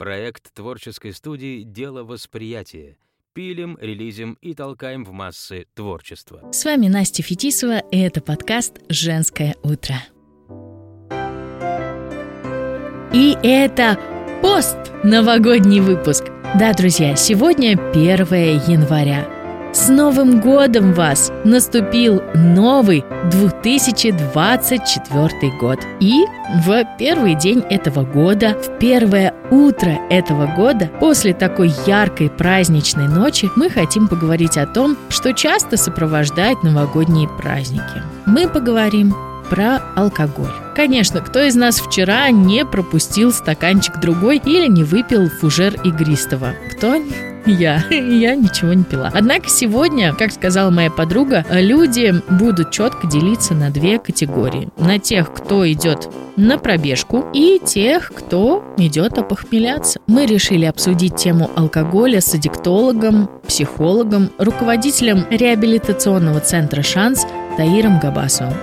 Проект творческой студии «Дело восприятия». Пилим, релизим и толкаем в массы творчество. С вами Настя Фетисова, и это подкаст «Женское утро». И это пост новогодний выпуск. Да, друзья, сегодня 1 января. С Новым годом вас! Наступил новый 2024 год. И в первый день этого года, в первое утро этого года, после такой яркой праздничной ночи, мы хотим поговорить о том, что часто сопровождает новогодние праздники. Мы поговорим про алкоголь. Конечно, кто из нас вчера не пропустил стаканчик другой или не выпил фужер игристого? Кто? Я. Я ничего не пила. Однако сегодня, как сказала моя подруга, люди будут четко делиться на две категории. На тех, кто идет на пробежку и тех, кто идет опохмеляться. Мы решили обсудить тему алкоголя с аддиктологом, психологом, руководителем реабилитационного центра «Шанс» Таиром Габасовым.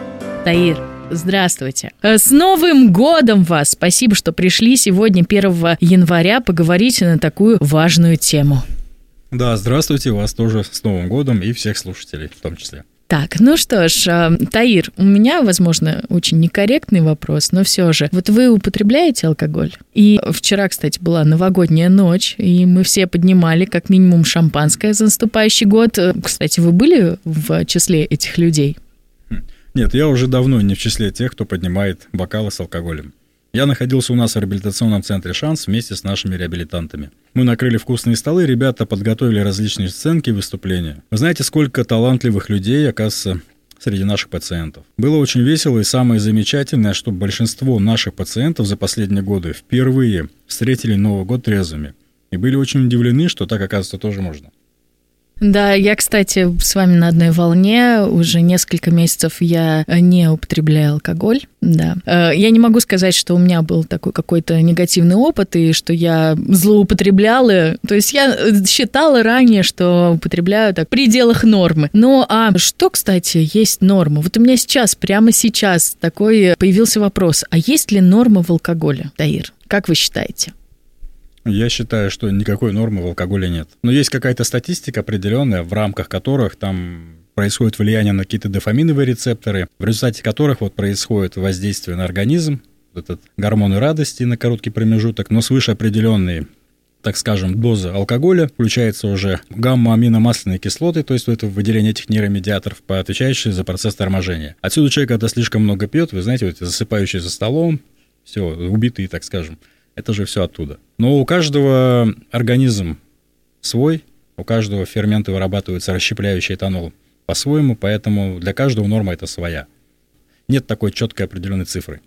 Таир, Здравствуйте. Э, с Новым годом вас! Спасибо, что пришли сегодня, 1 января, поговорить на такую важную тему. Да, здравствуйте, вас тоже с Новым годом и всех слушателей в том числе. Так, ну что ж, э, Таир, у меня, возможно, очень некорректный вопрос, но все же. Вот вы употребляете алкоголь? И вчера, кстати, была новогодняя ночь, и мы все поднимали как минимум шампанское за наступающий год. Э, кстати, вы были в числе этих людей? Нет, я уже давно не в числе тех, кто поднимает бокалы с алкоголем. Я находился у нас в реабилитационном центре «Шанс» вместе с нашими реабилитантами. Мы накрыли вкусные столы, ребята подготовили различные сценки и выступления. Вы знаете, сколько талантливых людей, оказывается, среди наших пациентов. Было очень весело и самое замечательное, что большинство наших пациентов за последние годы впервые встретили Новый год трезвыми. И были очень удивлены, что так, оказывается, тоже можно. Да, я, кстати, с вами на одной волне. Уже несколько месяцев я не употребляю алкоголь. Да. Э, я не могу сказать, что у меня был такой какой-то негативный опыт и что я злоупотребляла. То есть я считала ранее, что употребляю так в пределах нормы. Ну а что, кстати, есть норма? Вот у меня сейчас, прямо сейчас такой появился вопрос. А есть ли норма в алкоголе, Таир? Как вы считаете? Я считаю, что никакой нормы в алкоголе нет. Но есть какая-то статистика определенная, в рамках которых там происходит влияние на какие-то дофаминовые рецепторы, в результате которых вот происходит воздействие на организм, этот гормоны радости на короткий промежуток, но свыше определенной так скажем, доза алкоголя, включается уже гамма-аминомасляные кислоты, то есть это выделение этих нейромедиаторов, отвечающие за процесс торможения. Отсюда человек, когда слишком много пьет, вы знаете, вот засыпающий за столом, все, убитый, так скажем. Это же все оттуда. Но у каждого организм свой, у каждого ферменты вырабатываются расщепляющий этанол по-своему, поэтому для каждого норма это своя. Нет такой четкой определенной цифры.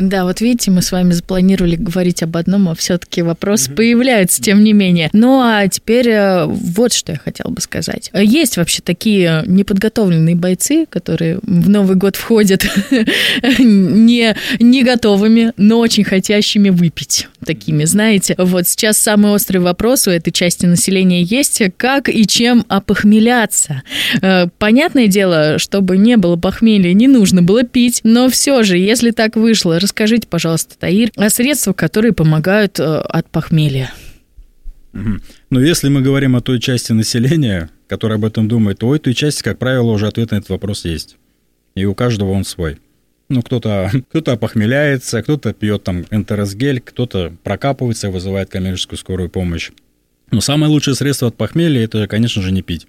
Да, вот видите, мы с вами запланировали говорить об одном, а все-таки вопросы mm-hmm. появляются, тем не менее. Ну а теперь э, вот что я хотела бы сказать. Есть вообще такие неподготовленные бойцы, которые в Новый год входят не, не готовыми, но очень хотящими выпить. Такими, знаете. Вот сейчас самый острый вопрос у этой части населения есть, как и чем опохмеляться. Э, понятное дело, чтобы не было похмелья, не нужно было пить, но все же, если так вышло, Расскажите, пожалуйста, Таир, о средствах, которые помогают э, от похмелья. Но если мы говорим о той части населения, которая об этом думает, то у этой части, как правило, уже ответ на этот вопрос есть. И у каждого он свой. Ну, кто-то кто похмеляется, кто-то пьет там энтеросгель, кто-то прокапывается, вызывает коммерческую скорую помощь. Но самое лучшее средство от похмелья – это, конечно же, не пить.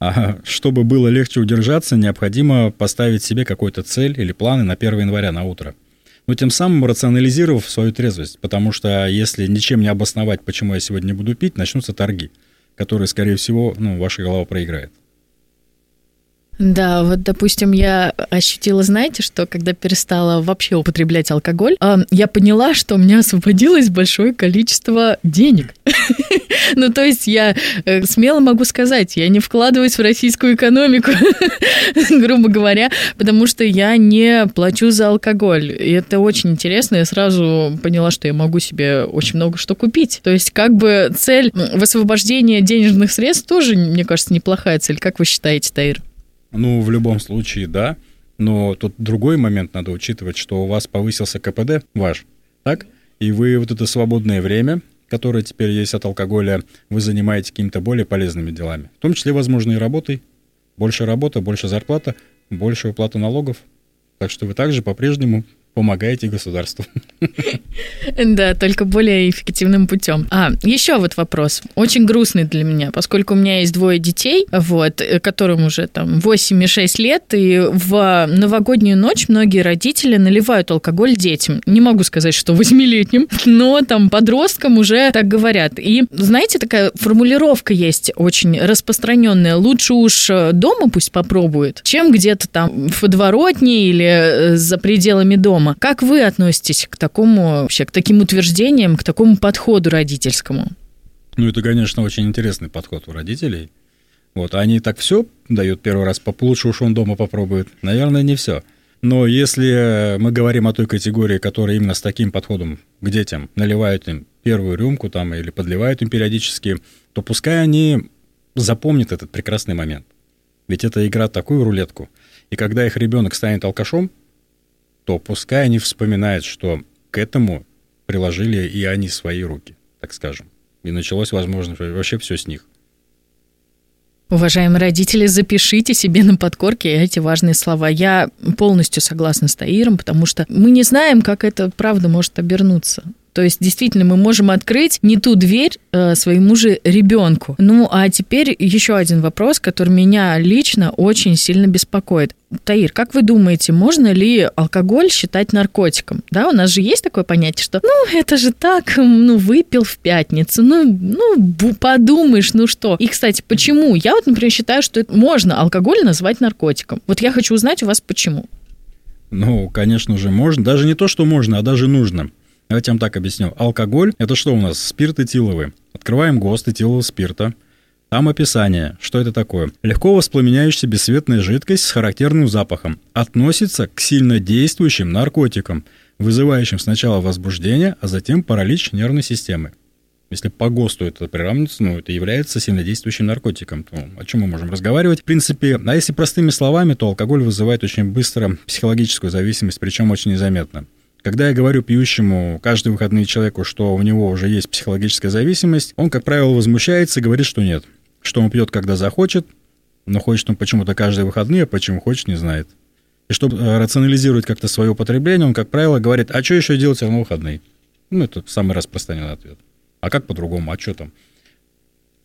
А чтобы было легче удержаться, необходимо поставить себе какую-то цель или планы на 1 января на утро – но тем самым рационализировав свою трезвость, потому что если ничем не обосновать, почему я сегодня буду пить, начнутся торги, которые, скорее всего, ну, ваша голова проиграет. Да, вот, допустим, я ощутила, знаете, что когда перестала вообще употреблять алкоголь, а, я поняла, что у меня освободилось большое количество денег. Ну, то есть я э, смело могу сказать, я не вкладываюсь в российскую экономику, грубо говоря, потому что я не плачу за алкоголь. И это очень интересно. Я сразу поняла, что я могу себе очень много что купить. То есть как бы цель высвобождения денежных средств тоже, мне кажется, неплохая цель. Как вы считаете, Таир? Ну, в любом случае, да. Но тут другой момент надо учитывать, что у вас повысился КПД ваш, так? и вы вот это свободное время, которое теперь есть от алкоголя, вы занимаете какими-то более полезными делами. В том числе, возможно, и работой. Больше работа, больше зарплата, больше уплата налогов. Так что вы также по-прежнему помогаете государству. Да, только более эффективным путем. А, еще вот вопрос, очень грустный для меня, поскольку у меня есть двое детей, вот, э, которым уже там 8 и 6 лет, и в новогоднюю ночь многие родители наливают алкоголь детям. Не могу сказать, что восьмилетним, но там подросткам уже так говорят. И, знаете, такая формулировка есть очень распространенная. Лучше уж э, дома пусть попробует, чем где-то там в подворотне или э, за пределами дома дома. Как вы относитесь к такому вообще, к таким утверждениям, к такому подходу родительскому? Ну, это, конечно, очень интересный подход у родителей. Вот, они так все дают первый раз, лучше уж он дома попробует. Наверное, не все. Но если мы говорим о той категории, которая именно с таким подходом к детям наливают им первую рюмку там или подливают им периодически, то пускай они запомнят этот прекрасный момент. Ведь это игра такую рулетку. И когда их ребенок станет алкашом, то пускай они вспоминают, что к этому приложили и они свои руки, так скажем. И началось, возможно, вообще все с них. Уважаемые родители, запишите себе на подкорке эти важные слова. Я полностью согласна с Таиром, потому что мы не знаем, как это правда может обернуться. То есть, действительно, мы можем открыть не ту дверь э, своему же ребенку. Ну, а теперь еще один вопрос, который меня лично очень сильно беспокоит. Таир, как вы думаете, можно ли алкоголь считать наркотиком? Да, у нас же есть такое понятие, что, ну, это же так, ну, выпил в пятницу, ну, ну, подумаешь, ну что. И, кстати, почему? Я вот, например, считаю, что это можно алкоголь назвать наркотиком. Вот я хочу узнать у вас, почему. Ну, конечно же, можно. Даже не то, что можно, а даже нужно. Давайте я вам так объясню. Алкоголь – это что у нас? Спирт этиловый. Открываем ГОСТ этилового спирта. Там описание, что это такое. Легко воспламеняющаяся бесцветная жидкость с характерным запахом. Относится к сильно действующим наркотикам, вызывающим сначала возбуждение, а затем паралич нервной системы. Если по ГОСТу это приравнивается, ну, это является сильнодействующим наркотиком, то о чем мы можем разговаривать? В принципе, а если простыми словами, то алкоголь вызывает очень быстро психологическую зависимость, причем очень незаметно. Когда я говорю пьющему каждые выходные человеку, что у него уже есть психологическая зависимость, он, как правило, возмущается и говорит, что нет. Что он пьет, когда захочет, но хочет он почему-то каждые выходные, а почему хочет, не знает. И чтобы э, рационализировать как-то свое употребление, он, как правило, говорит, а что еще делать на выходные? Ну, это самый распространенный ответ. А как по-другому? А что там?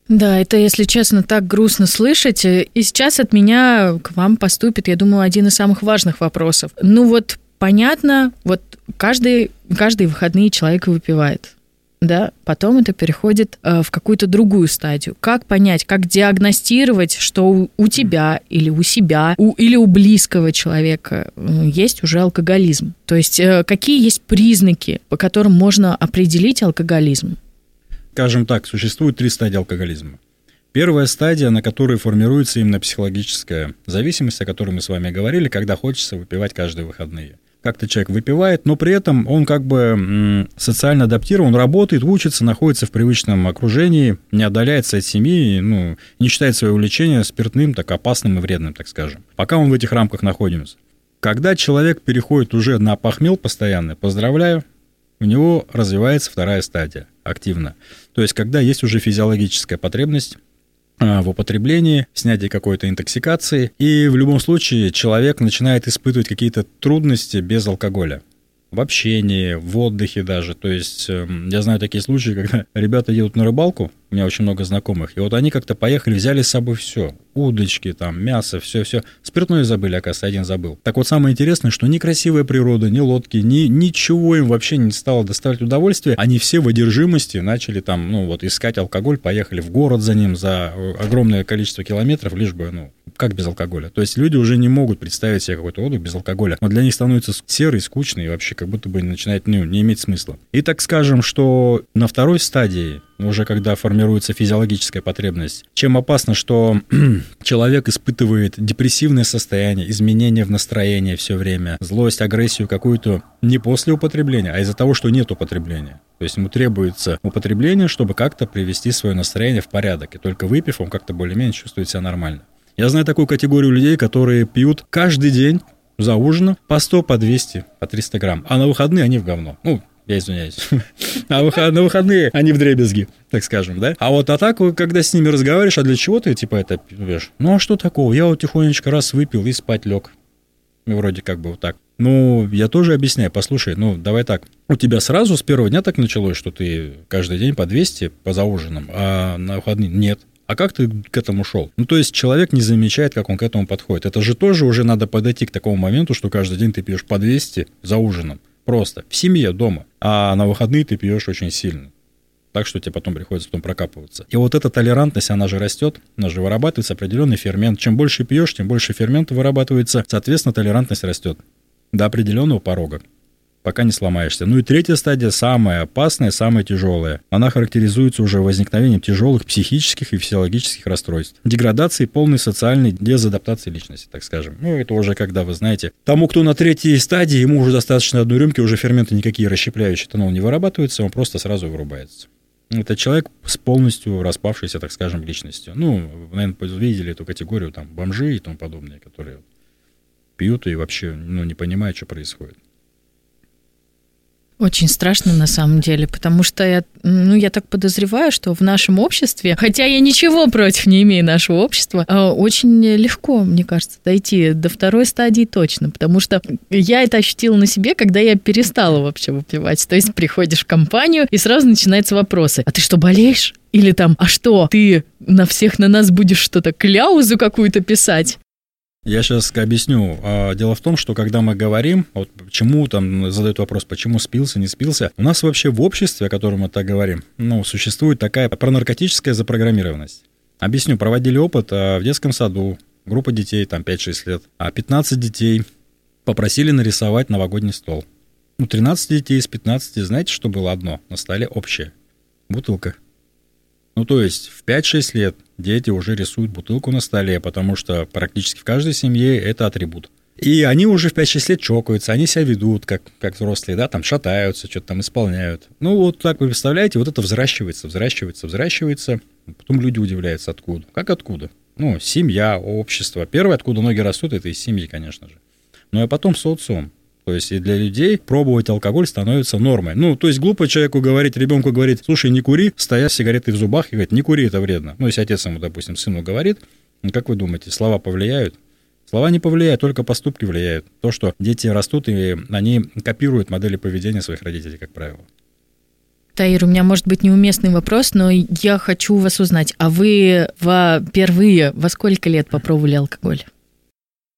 Да, это, если честно, так грустно слышать. И сейчас от меня к вам поступит, я думаю, один из самых важных вопросов. Ну вот понятно, вот каждый, каждые выходные человек выпивает. Да, потом это переходит э, в какую-то другую стадию. Как понять, как диагностировать, что у, у тебя или у себя, у, или у близкого человека э, есть уже алкоголизм? То есть э, какие есть признаки, по которым можно определить алкоголизм? Скажем так, существует три стадии алкоголизма. Первая стадия, на которой формируется именно психологическая зависимость, о которой мы с вами говорили, когда хочется выпивать каждые выходные как-то человек выпивает, но при этом он как бы социально адаптирован, работает, учится, находится в привычном окружении, не отдаляется от семьи, ну, не считает свое увлечение спиртным, так опасным и вредным, так скажем. Пока он в этих рамках находится. Когда человек переходит уже на похмел постоянно, поздравляю, у него развивается вторая стадия активно. То есть, когда есть уже физиологическая потребность в употреблении, снятии какой-то интоксикации. И в любом случае человек начинает испытывать какие-то трудности без алкоголя в общении, в отдыхе даже. То есть эм, я знаю такие случаи, когда ребята едут на рыбалку, у меня очень много знакомых, и вот они как-то поехали, взяли с собой все. Удочки, там, мясо, все-все. Спиртное забыли, оказывается, один забыл. Так вот, самое интересное, что ни красивая природа, ни лодки, ни, ничего им вообще не стало доставить удовольствие. Они все в одержимости начали там, ну вот, искать алкоголь, поехали в город за ним за э, огромное количество километров, лишь бы, ну, как без алкоголя. То есть люди уже не могут представить себе какой-то отдых без алкоголя. Но для них становится серый, скучный и вообще как будто бы начинает ну, не иметь смысла. И так скажем, что на второй стадии уже когда формируется физиологическая потребность. Чем опасно, что человек испытывает депрессивное состояние, изменения в настроении все время, злость, агрессию какую-то не после употребления, а из-за того, что нет употребления. То есть ему требуется употребление, чтобы как-то привести свое настроение в порядок. И только выпив, он как-то более-менее чувствует себя нормально. Я знаю такую категорию людей, которые пьют каждый день за ужином по 100, по 200, по 300 грамм. А на выходные они в говно. Ну, Я извиняюсь. А на выходные они в дребезги, так скажем, да? А вот а так, когда с ними разговариваешь, а для чего ты, типа, это пьешь? Ну, а что такого? Я вот тихонечко раз выпил и спать лег. Вроде как бы вот так. Ну, я тоже объясняю, послушай, ну, давай так. У тебя сразу с первого дня так началось, что ты каждый день по 200 по за ужином, а на выходные нет. А как ты к этому шел? Ну, то есть человек не замечает, как он к этому подходит. Это же тоже уже надо подойти к такому моменту, что каждый день ты пьешь по 200 за ужином. Просто. В семье, дома. А на выходные ты пьешь очень сильно. Так что тебе потом приходится потом прокапываться. И вот эта толерантность, она же растет, она же вырабатывается определенный фермент. Чем больше пьешь, тем больше фермента вырабатывается, соответственно, толерантность растет до определенного порога пока не сломаешься. Ну и третья стадия, самая опасная, самая тяжелая. Она характеризуется уже возникновением тяжелых психических и физиологических расстройств. Деградации полной социальной дезадаптации личности, так скажем. Ну, это уже когда, вы знаете, тому, кто на третьей стадии, ему уже достаточно одной рюмки, уже ферменты никакие расщепляющие этанол не вырабатываются, он просто сразу вырубается. Это человек с полностью распавшейся, так скажем, личностью. Ну, вы, наверное, видели эту категорию, там, бомжи и тому подобное, которые пьют и вообще ну, не понимают, что происходит. Очень страшно на самом деле, потому что я, ну, я так подозреваю, что в нашем обществе, хотя я ничего против не имею нашего общества, а, очень легко, мне кажется, дойти до второй стадии точно, потому что я это ощутила на себе, когда я перестала вообще выпивать. То есть приходишь в компанию, и сразу начинаются вопросы. А ты что, болеешь? Или там, а что, ты на всех на нас будешь что-то, кляузу какую-то писать? Я сейчас объясню. А, дело в том, что когда мы говорим, вот почему там задают вопрос, почему спился, не спился, у нас вообще в обществе, о котором мы так говорим, ну, существует такая пронаркотическая запрограммированность. Объясню, проводили опыт а, в детском саду, группа детей, там 5-6 лет, а 15 детей попросили нарисовать новогодний стол. У 13 детей из 15, знаете, что было одно на столе общее? Бутылка. Ну, то есть в 5-6 лет дети уже рисуют бутылку на столе, потому что практически в каждой семье это атрибут. И они уже в 5-6 лет чокаются, они себя ведут как, как взрослые, да, там шатаются, что-то там исполняют. Ну, вот так вы представляете, вот это взращивается, взращивается, взращивается. Потом люди удивляются, откуда. Как откуда? Ну, семья, общество. Первое, откуда ноги растут, это из семьи, конечно же. Ну, а потом социум. То есть и для людей пробовать алкоголь становится нормой. Ну, то есть глупо человеку говорить, ребенку говорить, слушай, не кури, стоя с сигаретой в зубах и говорить, не кури, это вредно. Ну, если отец ему, допустим, сыну говорит, ну, как вы думаете, слова повлияют? Слова не повлияют, только поступки влияют. То, что дети растут, и они копируют модели поведения своих родителей, как правило. Таир, у меня может быть неуместный вопрос, но я хочу вас узнать. А вы впервые во сколько лет попробовали алкоголь?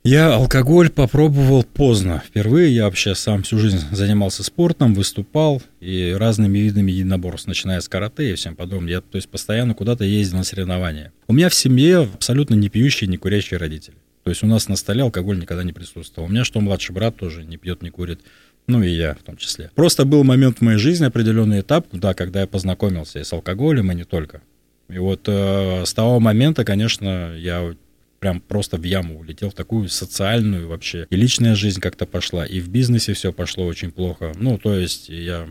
Я алкоголь попробовал поздно. Впервые я вообще сам всю жизнь занимался спортом, выступал и разными видами единоборств, начиная с карате и всем подобным. Я, то есть, постоянно куда-то ездил на соревнования. У меня в семье абсолютно не пьющие, не курящие родители. То есть у нас на столе алкоголь никогда не присутствовал. У меня что младший брат тоже не пьет, не курит. Ну и я в том числе. Просто был момент в моей жизни, определенный этап, да, когда я познакомился и с алкоголем, и не только. И вот э, с того момента, конечно, я прям просто в яму улетел, в такую социальную вообще. И личная жизнь как-то пошла, и в бизнесе все пошло очень плохо. Ну, то есть я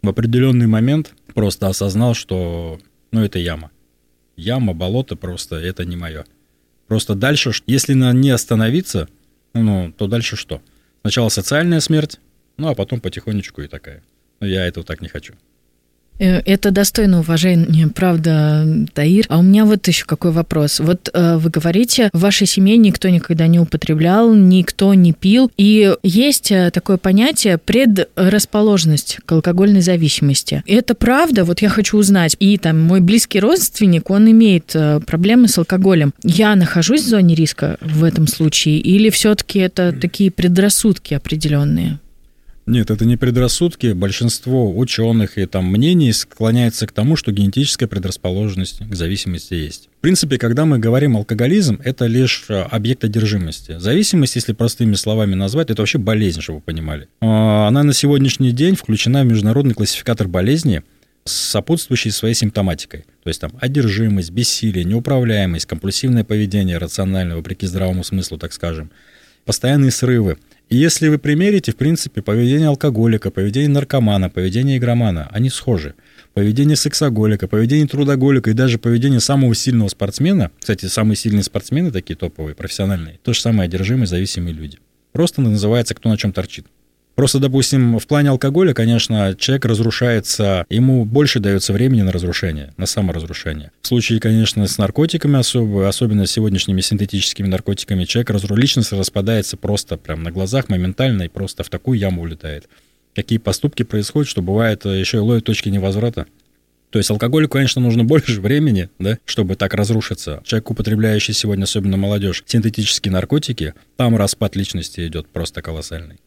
в определенный момент просто осознал, что, ну, это яма. Яма, болото просто, это не мое. Просто дальше, если на не остановиться, ну, то дальше что? Сначала социальная смерть, ну, а потом потихонечку и такая. Но я этого так не хочу. Э, это достойно уважения, правда, Таир. А у меня вот еще какой вопрос. Вот э, вы говорите, в вашей семье никто никогда не употреблял, никто не пил. И есть э, такое понятие предрасположенность к алкогольной зависимости. Это правда? Вот я хочу узнать. И там мой близкий родственник, он имеет проблемы с алкоголем. Я нахожусь в зоне риска в этом случае? Или все-таки это такие предрассудки определенные? Нет, это не предрассудки. Большинство ученых и там мнений склоняется к тому, что генетическая предрасположенность к зависимости есть. В принципе, когда мы говорим алкоголизм, это лишь э, объект одержимости. Зависимость, если простыми словами назвать, это вообще болезнь, чтобы вы понимали. А, она на сегодняшний день включена в международный классификатор болезней с сопутствующей своей симптоматикой. То есть там одержимость, бессилие, неуправляемость, компульсивное поведение рациональное, вопреки здравому смыслу, так скажем, постоянные срывы – и если вы примерите, в принципе, поведение алкоголика, поведение наркомана, поведение игромана, они схожи. Поведение сексоголика, поведение трудоголика и даже поведение самого сильного спортсмена, кстати, самые сильные спортсмены такие топовые, профессиональные, то же самое одержимые, зависимые люди. Просто называется «кто на чем торчит». Просто, допустим, в плане алкоголя, конечно, человек разрушается, ему больше дается времени на разрушение, на саморазрушение. В случае, конечно, с наркотиками особо, особенно с сегодняшними синтетическими наркотиками, человек разру... личность распадается просто прям на глазах моментально и просто в такую яму улетает. Какие поступки происходят, что бывает э, еще и ловит точки невозврата. То есть алкоголю, конечно, нужно больше времени, да, чтобы так разрушиться. Человек, употребляющий сегодня, особенно молодежь, синтетические наркотики, там распад личности идет просто колоссальный.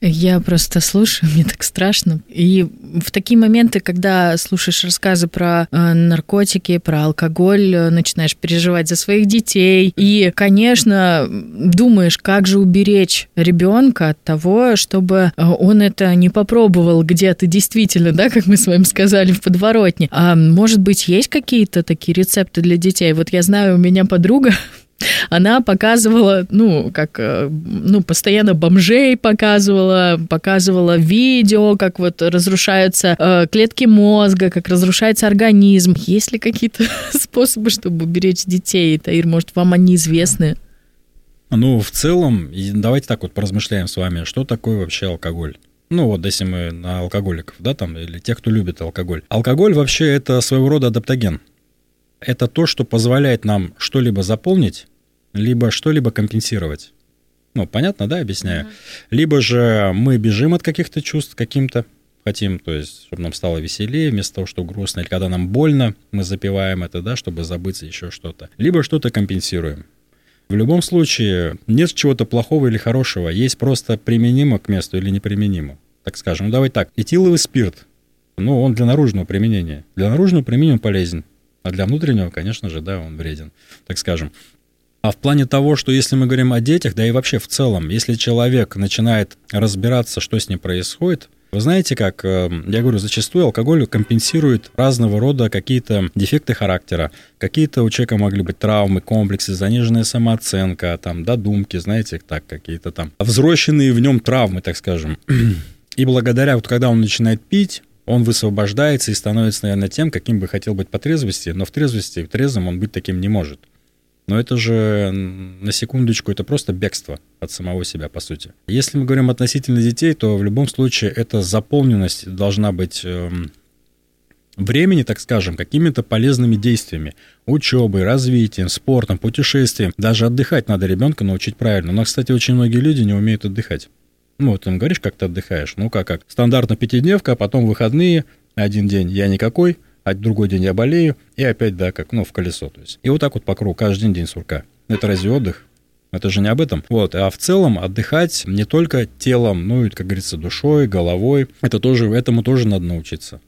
Я просто слушаю, мне так страшно. И в такие моменты, когда слушаешь рассказы про э, наркотики, про алкоголь, э, начинаешь переживать за своих детей. И, конечно, думаешь, как же уберечь ребенка от того, чтобы э, он это не попробовал где-то действительно, да, как мы с вами сказали в подворотне. А может быть, есть какие-то такие рецепты для детей? Вот я знаю, у меня подруга она показывала, ну, как, э, ну, постоянно бомжей показывала, показывала видео, как вот разрушаются э, клетки мозга, как разрушается организм. Есть ли какие-то способы, чтобы уберечь детей? Таир, может, вам они известны? Ну, в целом, давайте так вот поразмышляем с вами, что такое вообще алкоголь. Ну вот, если мы на алкоголиков, да, там, или тех, кто любит алкоголь. Алкоголь вообще это своего рода адаптоген. Это то, что позволяет нам что-либо заполнить либо что-либо компенсировать. Ну, понятно, да, объясняю? Uh-huh. Либо же мы бежим от каких-то чувств каким-то, хотим, то есть, чтобы нам стало веселее, вместо того, что грустно, или когда нам больно, мы запиваем это, да, чтобы забыться еще что-то. Либо что-то компенсируем. В любом случае, нет чего-то плохого или хорошего, есть просто применимо к месту или неприменимо. Так скажем, ну давай так, этиловый спирт, ну, он для наружного применения. Для наружного применения он полезен, а для внутреннего, конечно же, да, он вреден, так скажем. А в плане того, что если мы говорим о детях, да и вообще в целом, если человек начинает разбираться, что с ним происходит, вы знаете, как, э, я говорю, зачастую алкоголь компенсирует разного рода какие-то дефекты характера. Какие-то у человека могли быть травмы, комплексы, заниженная самооценка, там, додумки, знаете, так, какие-то там взросленные в нем травмы, так скажем. И благодаря, вот когда он начинает пить, он высвобождается и становится, наверное, тем, каким бы хотел быть по трезвости, но в трезвости, в трезвом он быть таким не может. Но это же, на секундочку, это просто бегство от самого себя, по сути. Если мы говорим относительно детей, то в любом случае эта заполненность должна быть эм, времени, так скажем, какими-то полезными действиями. Учебой, развитием, спортом, путешествием. Даже отдыхать надо ребенка научить правильно. Но, кстати, очень многие люди не умеют отдыхать. Ну, вот им говоришь, как ты отдыхаешь. Ну, как, как. Стандартно пятидневка, а потом выходные, один день я никакой – а другой день я болею, и опять, да, как, ну, в колесо. То есть. И вот так вот по кругу, каждый день день сурка. Это разве отдых? Это же не об этом. Вот. А в целом отдыхать не только телом, ну и, как говорится, душой, головой. Это тоже, этому тоже надо научиться.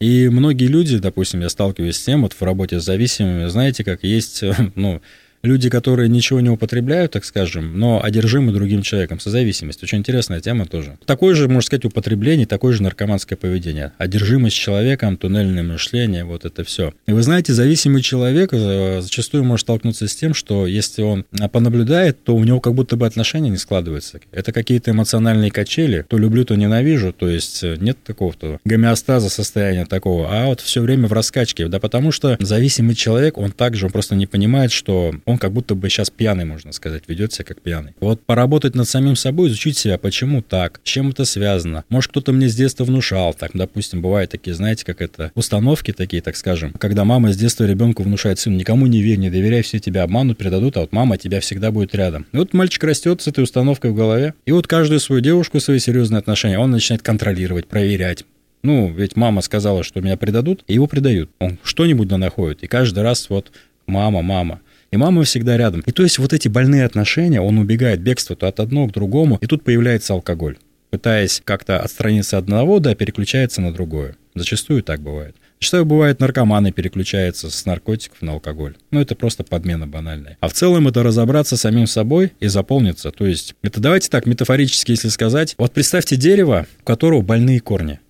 И многие люди, допустим, я сталкиваюсь с тем, вот в работе с зависимыми, знаете, как есть, ну, люди, которые ничего не употребляют, так скажем, но одержимы другим человеком, созависимость. Очень интересная тема тоже. Такое же, можно сказать, употребление, такое же наркоманское поведение. Одержимость человеком, туннельное мышление, вот это все. И вы знаете, зависимый человек э, зачастую может столкнуться с тем, что если он понаблюдает, то у него как будто бы отношения не складываются. Это какие-то эмоциональные качели, то люблю, то ненавижу, то есть э, нет такого-то гомеостаза состояния такого, а вот все время в раскачке, да потому что зависимый человек, он также, он просто не понимает, что он как будто бы сейчас пьяный, можно сказать, ведет себя как пьяный. Вот поработать над самим собой, изучить себя, почему так, с чем это связано. Может, кто-то мне с детства внушал, так, допустим, бывают такие, знаете, как это, установки такие, так скажем, когда мама с детства ребенку внушает, сын, никому не верь, не доверяй, все тебя обманут, предадут, а вот мама тебя всегда будет рядом. И вот мальчик растет с этой установкой в голове, и вот каждую свою девушку, свои серьезные отношения, он начинает контролировать, проверять, ну, ведь мама сказала, что меня предадут, и его предают. Он что-нибудь да находит. И каждый раз вот мама, мама и мама всегда рядом. И то есть вот эти больные отношения, он убегает бегство то от одного к другому, и тут появляется алкоголь. Пытаясь как-то отстраниться от одного, да, переключается на другое. Зачастую так бывает. Зачастую бывает, наркоманы переключаются с наркотиков на алкоголь. Ну, это просто подмена банальная. А в целом это разобраться самим собой и заполниться. То есть, это давайте так, метафорически, если сказать. Вот представьте дерево, у которого больные корни.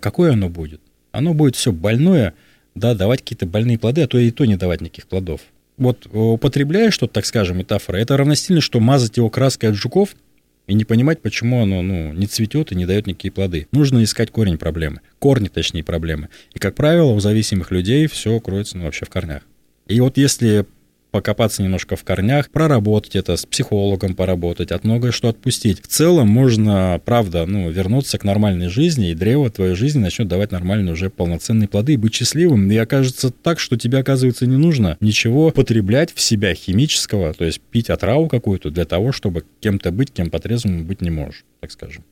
Какое оно будет? Оно будет все больное, да, давать какие-то больные плоды, а то и то не давать никаких плодов вот употребляя что-то, так скажем, метафора, это равносильно, что мазать его краской от жуков и не понимать, почему оно ну, не цветет и не дает никакие плоды. Нужно искать корень проблемы. Корни, точнее, проблемы. И, как правило, у зависимых людей все кроется ну, вообще в корнях. И вот если покопаться немножко в корнях, проработать это, с психологом поработать, от многое что отпустить. В целом можно, правда, ну, вернуться к нормальной жизни, и древо твоей жизни начнет давать нормальные уже полноценные плоды и быть счастливым. И окажется так, что тебе, оказывается, не нужно ничего потреблять в себя химического, то есть пить отраву какую-то для того, чтобы кем-то быть, кем по-трезвому быть не можешь, так скажем.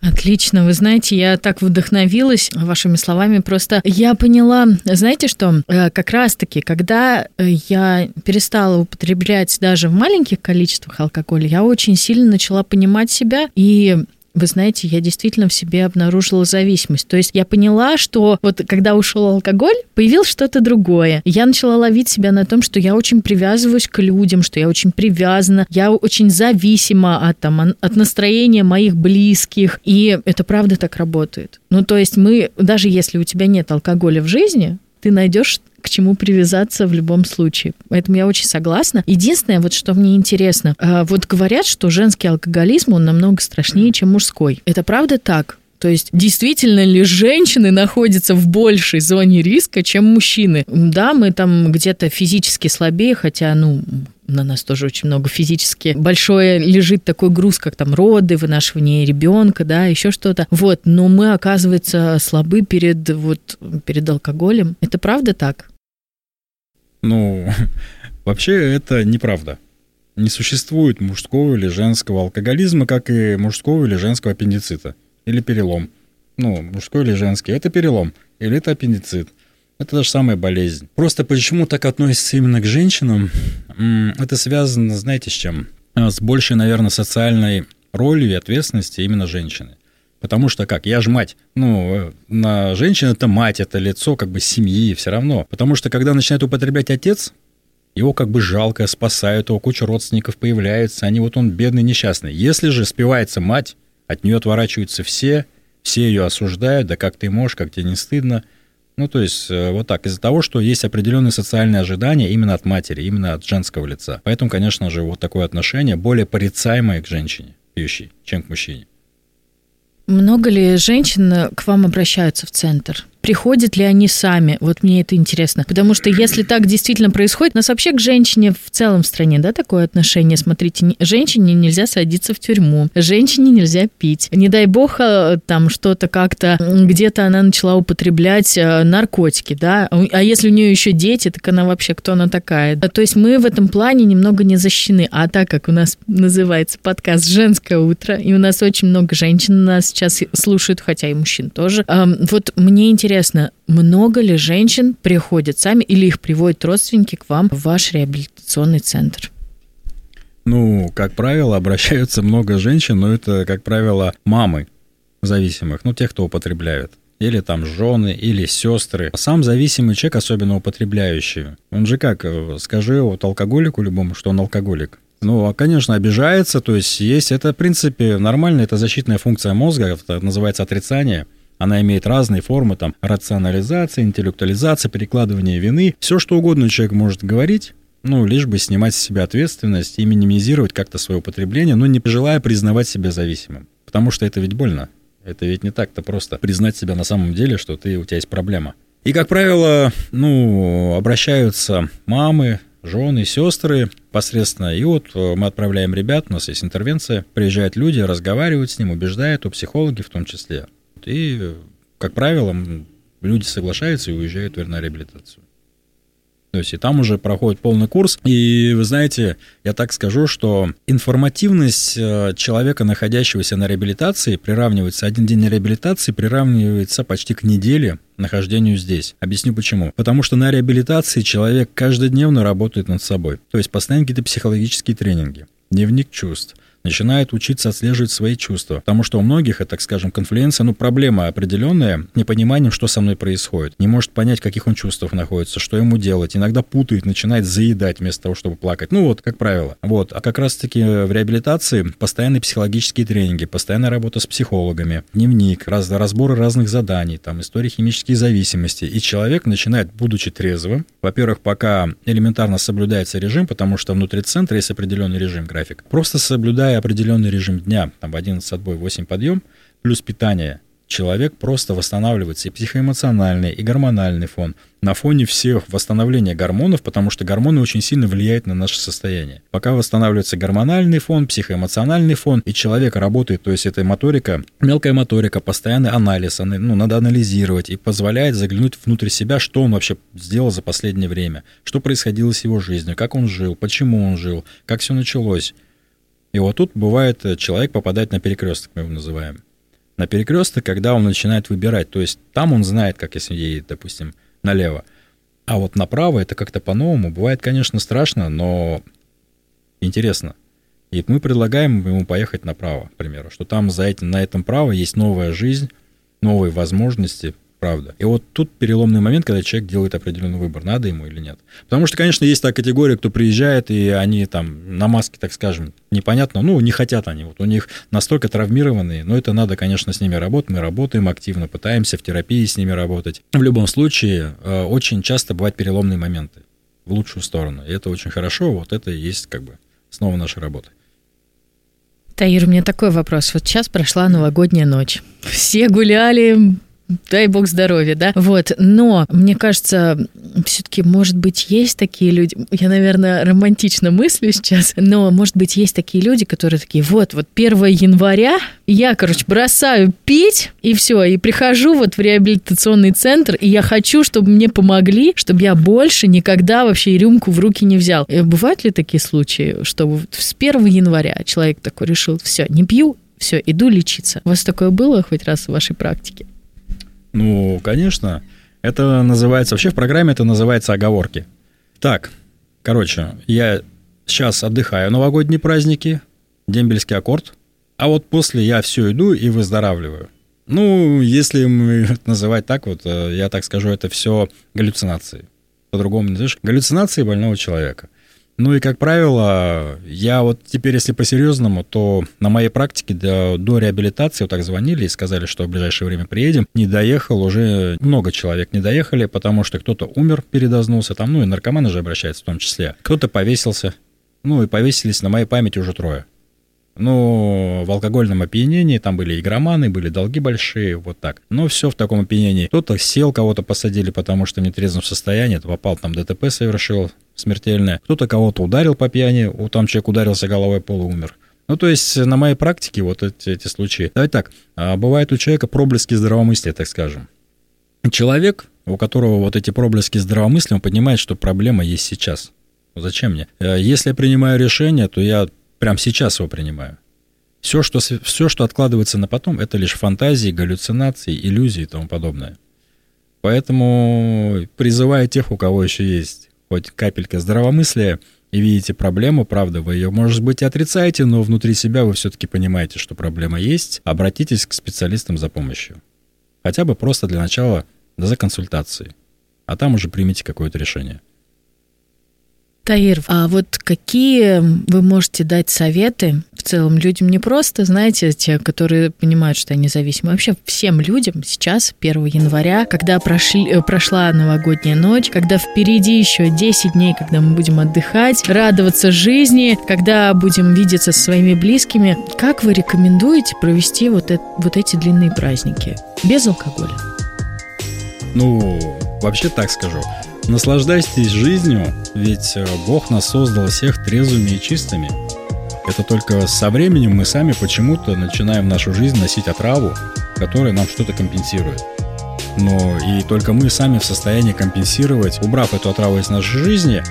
Отлично. Вы знаете, я так вдохновилась вашими словами. Просто я поняла, знаете что, э, как раз-таки, когда э, я перестала употреблять даже в маленьких количествах алкоголя, я очень сильно начала понимать себя и вы знаете, я действительно в себе обнаружила зависимость. То есть я поняла, что вот когда ушел алкоголь, появилось что-то другое. Я начала ловить себя на том, что я очень привязываюсь к людям, что я очень привязана, я очень зависима от, там, от настроения моих близких. И это правда так работает. Ну, то есть мы, даже если у тебя нет алкоголя в жизни, ты найдешь к чему привязаться в любом случае. Поэтому я очень согласна. Единственное, вот что мне интересно, а, вот говорят, что женский алкоголизм, он намного страшнее, чем мужской. Это правда так? То есть действительно ли женщины находятся в большей зоне риска, чем мужчины? Да, мы там где-то физически слабее, хотя, ну, на нас тоже очень много физически. Большое лежит такой груз, как там роды, вынашивание ребенка, да, еще что-то. Вот, но мы, оказывается, слабы перед, вот, перед алкоголем. Это правда так? Ну, вообще это неправда. Не существует мужского или женского алкоголизма, как и мужского или женского аппендицита или перелом. Ну, мужской или женский, это перелом или это аппендицит. Это та же самая болезнь. Просто почему так относится именно к женщинам, это связано, знаете, с чем? С большей, наверное, социальной ролью и ответственности именно женщины. Потому что как, я же мать. Ну, э, на женщину это мать, это лицо как бы семьи, все равно. Потому что когда начинает употреблять отец, его как бы жалко, спасают, его куча родственников появляется, они вот он бедный, несчастный. Если же спивается мать, от нее отворачиваются все, все ее осуждают, да как ты можешь, как тебе не стыдно. Ну, то есть, э, вот так, из-за того, что есть определенные социальные ожидания именно от матери, именно от женского лица. Поэтому, конечно же, вот такое отношение более порицаемое к женщине, пьющей, чем к мужчине. Много ли женщин к вам обращаются в центр? Приходят ли они сами? Вот мне это интересно. Потому что если так действительно происходит, у нас вообще к женщине в целом в стране, да, такое отношение. Смотрите, женщине нельзя садиться в тюрьму, женщине нельзя пить. Не дай бог, э, там что-то как-то, где-то она начала употреблять э, наркотики, да, а если у нее еще дети, так она вообще кто она такая? То есть мы в этом плане немного не защищены. А так как у нас называется подкаст «Женское утро», и у нас очень много женщин нас сейчас слушают, хотя и мужчин тоже, вот мне интересно, интересно, много ли женщин приходят сами или их приводят родственники к вам в ваш реабилитационный центр? Ну, как правило, обращаются много женщин, но это, как правило, мамы зависимых, ну, тех, кто употребляют. Или там жены, или сестры. Сам зависимый человек, особенно употребляющий, он же как, э, скажи вот алкоголику любому, что он алкоголик. Ну, а, конечно, обижается, то есть есть, это, в принципе, нормально, это защитная функция мозга, это называется отрицание – она имеет разные формы, там, рационализация, интеллектуализация, перекладывание вины. Все, что угодно человек может говорить, ну, лишь бы снимать с себя ответственность и минимизировать как-то свое употребление, но не желая признавать себя зависимым. Потому что это ведь больно. Это ведь не так-то просто признать себя на самом деле, что ты, у тебя есть проблема. И, как правило, ну, обращаются мамы, жены, сестры посредственно. И вот э, мы отправляем ребят, у нас есть интервенция, приезжают люди, разговаривают с ним, убеждают, у психологи в том числе. И, как правило, люди соглашаются и уезжают на реабилитацию. То есть и там уже проходит полный курс. И вы знаете, я так скажу, что информативность э, человека, находящегося на реабилитации, приравнивается, один день реабилитации приравнивается почти к неделе нахождению здесь. Объясню почему. Потому что на реабилитации человек каждодневно работает над собой. То есть постоянно какие-то психологические тренинги, дневник чувств, начинает учиться отслеживать свои чувства. Потому что у многих, это, так скажем, конфлюенция, ну, проблема определенная, непониманием, что со мной происходит. Не может понять, каких он чувствах находится, что ему делать. Иногда путает, начинает заедать вместо того, чтобы плакать. Ну, вот, как правило. Вот. А как раз-таки в реабилитации постоянные психологические тренинги, постоянная работа с психологами, дневник, раз, разборы разных заданий, там, истории химических зависимости. И человек начинает, будучи трезвым, во-первых, пока элементарно соблюдается режим, потому что внутри центра есть определенный режим, график, просто соблюдая определенный режим дня, там в 11 отбой, 8 подъем, плюс питание, человек просто восстанавливается и психоэмоциональный, и гормональный фон на фоне всех восстановления гормонов, потому что гормоны очень сильно влияют на наше состояние. Пока восстанавливается гормональный фон, психоэмоциональный фон, и человек работает, то есть это моторика, мелкая моторика, постоянный анализ, ну, надо анализировать, и позволяет заглянуть внутрь себя, что он вообще сделал за последнее время, что происходило с его жизнью, как он жил, почему он жил, как все началось. И вот тут бывает, э, человек попадает на перекресток, мы его называем на перекресток, когда он начинает выбирать. То есть там он знает, как если едет, допустим, налево. А вот направо это как-то по-новому. Бывает, конечно, страшно, но интересно. И мы предлагаем ему поехать направо, к примеру, что там за этим, на этом право есть новая жизнь, новые возможности, правда. И вот тут переломный момент, когда человек делает определенный выбор, надо ему или нет. Потому что, конечно, есть та категория, кто приезжает, и они там на маске, так скажем, непонятно, ну, не хотят они, вот у них настолько травмированные, но это надо, конечно, с ними работать, мы работаем активно, пытаемся в терапии с ними работать. В любом случае, э, очень часто бывают переломные моменты в лучшую сторону, и это очень хорошо, вот это и есть как бы снова наша работа. Таир, у меня такой вопрос. Вот сейчас прошла новогодняя ночь. Все гуляли, дай бог здоровья, да? Вот, но мне кажется, все-таки, может быть, есть такие люди, я, наверное, романтично мыслю сейчас, но, может быть, есть такие люди, которые такие, вот, вот 1 января я, короче, бросаю пить, и все, и прихожу вот в реабилитационный центр, и я хочу, чтобы мне помогли, чтобы я больше никогда вообще рюмку в руки не взял. И бывают ли такие случаи, что с 1 января человек такой решил, все, не пью, все, иду лечиться. У вас такое было хоть раз в вашей практике? Ну, конечно. Это называется, вообще в программе это называется оговорки. Так, короче, я сейчас отдыхаю новогодние праздники, дембельский аккорд, а вот после я все иду и выздоравливаю. Ну, если называть так вот, э, я так скажу, это все галлюцинации. По-другому не знаешь, галлюцинации больного человека. Ну и, как правило, я вот теперь, если по-серьезному, то на моей практике до, до реабилитации вот так звонили и сказали, что в ближайшее время приедем. Не доехал, уже много человек не доехали, потому что кто-то умер, передознулся, там, ну и наркоманы же обращаются в том числе. Кто-то повесился, ну и повесились на моей памяти уже трое. Ну, в алкогольном опьянении там были игроманы, были долги большие, вот так. Но все в таком опьянении. Кто-то сел, кого-то посадили, потому что в нетрезвом состоянии, попал там ДТП совершил смертельное. Кто-то кого-то ударил по пьяни, там человек ударился головой пол и умер. Ну, то есть на моей практике вот эти, эти случаи. Давайте так, а, бывает у человека проблески здравомыслия, так скажем. Человек, у которого вот эти проблески здравомыслия, он понимает, что проблема есть сейчас. Зачем мне? Э, если я принимаю решение, то я прямо сейчас его принимаю. Все что, все, что откладывается на потом, это лишь фантазии, галлюцинации, иллюзии и тому подобное. Поэтому призываю тех, у кого еще есть хоть капелька здравомыслия, и видите проблему, правда, вы ее, может быть, и отрицаете, но внутри себя вы все-таки понимаете, что проблема есть, обратитесь к специалистам за помощью. Хотя бы просто для начала за консультацией. А там уже примите какое-то решение. Таир, а вот какие вы можете дать советы в целом людям не просто, знаете, те, которые понимают, что они зависимы, а вообще всем людям сейчас, 1 января, когда прошли, э, прошла новогодняя ночь, когда впереди еще 10 дней, когда мы будем отдыхать, радоваться жизни, когда будем видеться со своими близкими, как вы рекомендуете провести вот, это, вот эти длинные праздники без алкоголя? Ну, вообще так скажу. Наслаждайтесь жизнью, ведь э, Бог нас создал всех трезвыми и чистыми. Это только со временем мы сами почему-то начинаем нашу жизнь носить отраву, которая нам что-то компенсирует. Но и только мы сами в состоянии компенсировать, убрав эту отраву из нашей жизни,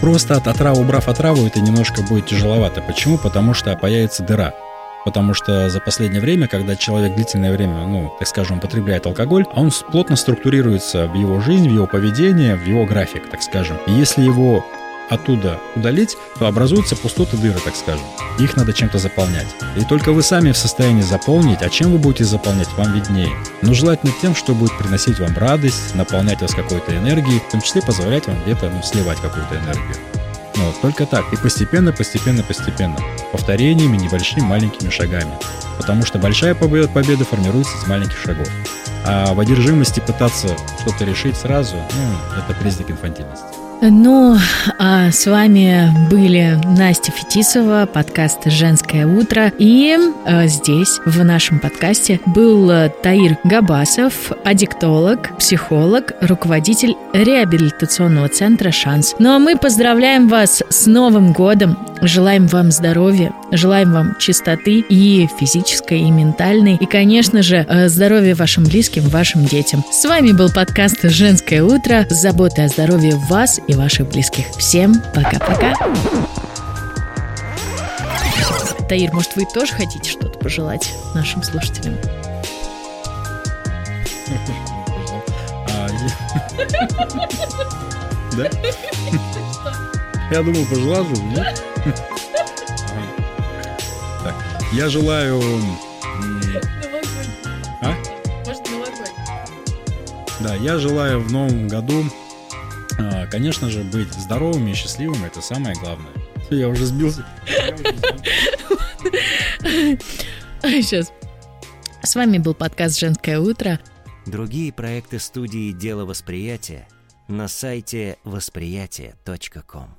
просто от отравы, убрав отраву, это немножко будет тяжеловато. Почему? Потому что появится дыра – потому что за последнее время, когда человек длительное время, ну, так скажем, употребляет алкоголь, он плотно структурируется в его жизнь, в его поведение, в его график, так скажем. И если его оттуда удалить, то образуются пустоты дыры, так скажем. Их надо чем-то заполнять. И только вы сами в состоянии заполнить, а чем вы будете заполнять, вам виднее. Но желательно тем, что будет приносить вам радость, наполнять вас какой-то энергией, в том числе позволять вам где-то ну, сливать какую-то энергию. Ну, только так. И постепенно, постепенно, постепенно. Повторениями, небольшими, маленькими шагами. Потому что большая победа, победа формируется из маленьких шагов. А в одержимости пытаться что-то решить сразу, ну, это признак инфантильности. Ну, а с вами были Настя Фетисова, подкаст «Женское утро». И э, здесь, в нашем подкасте, был Таир Габасов, аддиктолог, психолог, руководитель реабилитационного центра «Шанс». Ну а мы поздравляем вас с Новым годом, желаем вам здоровья, желаем вам чистоты и физической, и ментальной, и, конечно же, э, здоровья вашим близким, вашим детям. С вами был подкаст «Женское утро» с заботой о здоровье вас и ваших близких. Всем пока-пока. Таир, может, вы тоже хотите что-то пожелать нашим слушателям? Да? Я думал, пожелал же, нет? Так, я желаю... А? Может, Да, я желаю в новом году конечно же, быть здоровыми и счастливыми – это самое главное. Я уже сбился. Сейчас. С вами был подкаст «Женское утро». Другие проекты студии «Дело восприятия» на сайте восприятие.ком.